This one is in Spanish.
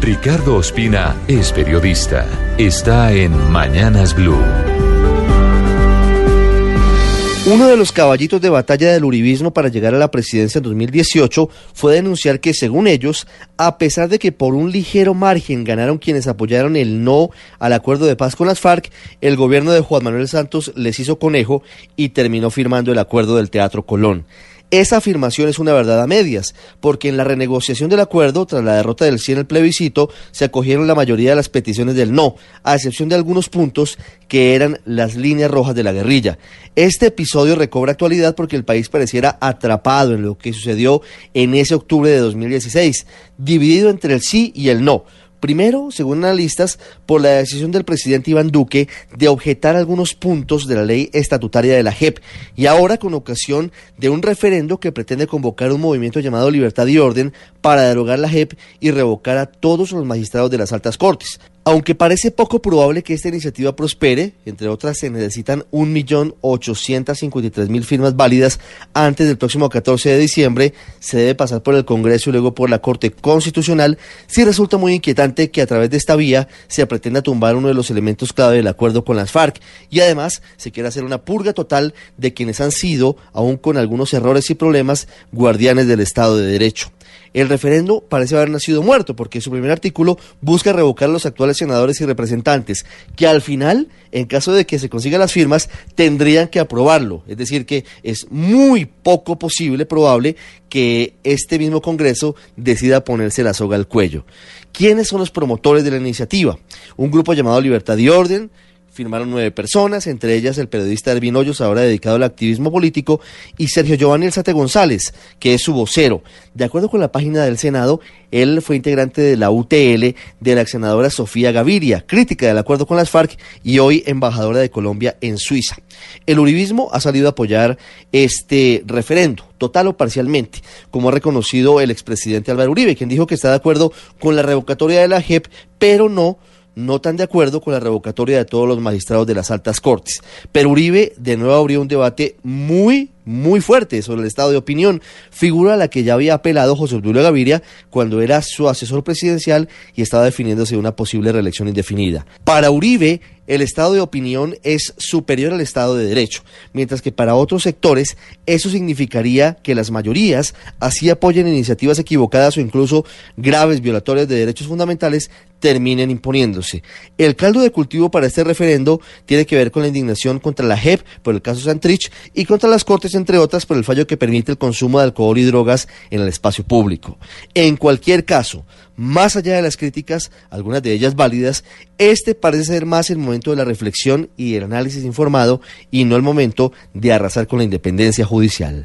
Ricardo Ospina es periodista. Está en Mañanas Blue. Uno de los caballitos de batalla del uribismo para llegar a la presidencia en 2018 fue denunciar que, según ellos, a pesar de que por un ligero margen ganaron quienes apoyaron el no al acuerdo de paz con las FARC, el gobierno de Juan Manuel Santos les hizo conejo y terminó firmando el acuerdo del Teatro Colón. Esa afirmación es una verdad a medias, porque en la renegociación del acuerdo, tras la derrota del sí en el plebiscito, se acogieron la mayoría de las peticiones del no, a excepción de algunos puntos que eran las líneas rojas de la guerrilla. Este episodio recobra actualidad porque el país pareciera atrapado en lo que sucedió en ese octubre de 2016, dividido entre el sí y el no Primero, según analistas, por la decisión del presidente Iván Duque de objetar algunos puntos de la ley estatutaria de la JEP y ahora con ocasión de un referendo que pretende convocar un movimiento llamado Libertad y Orden para derogar la JEP y revocar a todos los magistrados de las altas cortes. Aunque parece poco probable que esta iniciativa prospere, entre otras se necesitan 1.853.000 firmas válidas antes del próximo 14 de diciembre, se debe pasar por el Congreso y luego por la Corte Constitucional, sí resulta muy inquietante que a través de esta vía se pretenda tumbar uno de los elementos clave del acuerdo con las FARC. Y además se quiere hacer una purga total de quienes han sido, aún con algunos errores y problemas, guardianes del Estado de Derecho. El referendo parece haber nacido muerto porque su primer artículo busca revocar a los actuales senadores y representantes, que al final, en caso de que se consigan las firmas, tendrían que aprobarlo. Es decir, que es muy poco posible, probable, que este mismo Congreso decida ponerse la soga al cuello. ¿Quiénes son los promotores de la iniciativa? Un grupo llamado Libertad y Orden, firmaron nueve personas, entre ellas el periodista Ervin Hoyos, ahora dedicado al activismo político, y Sergio Giovanni Elzate González, que es su vocero. De acuerdo con la página del Senado, él fue integrante de la UTL de la senadora Sofía Gaviria, crítica del acuerdo con las FARC y hoy embajadora de Colombia en Suiza. El uribismo ha salido a apoyar este referendo, total o parcialmente, como ha reconocido el expresidente Álvaro Uribe, quien dijo que está de acuerdo con la revocatoria de la JEP, pero no no tan de acuerdo con la revocatoria de todos los magistrados de las altas cortes. Pero Uribe de nuevo abrió un debate muy, muy fuerte sobre el estado de opinión, figura a la que ya había apelado José Obdulio Gaviria cuando era su asesor presidencial y estaba definiéndose una posible reelección indefinida. Para Uribe, el estado de opinión es superior al estado de derecho, mientras que para otros sectores eso significaría que las mayorías así apoyen iniciativas equivocadas o incluso graves violatorias de derechos fundamentales terminen imponiéndose. El caldo de cultivo para este referendo tiene que ver con la indignación contra la JEP por el caso Santrich y contra las Cortes entre otras por el fallo que permite el consumo de alcohol y drogas en el espacio público. En cualquier caso, más allá de las críticas, algunas de ellas válidas, este parece ser más el momento de la reflexión y el análisis informado y no el momento de arrasar con la independencia judicial.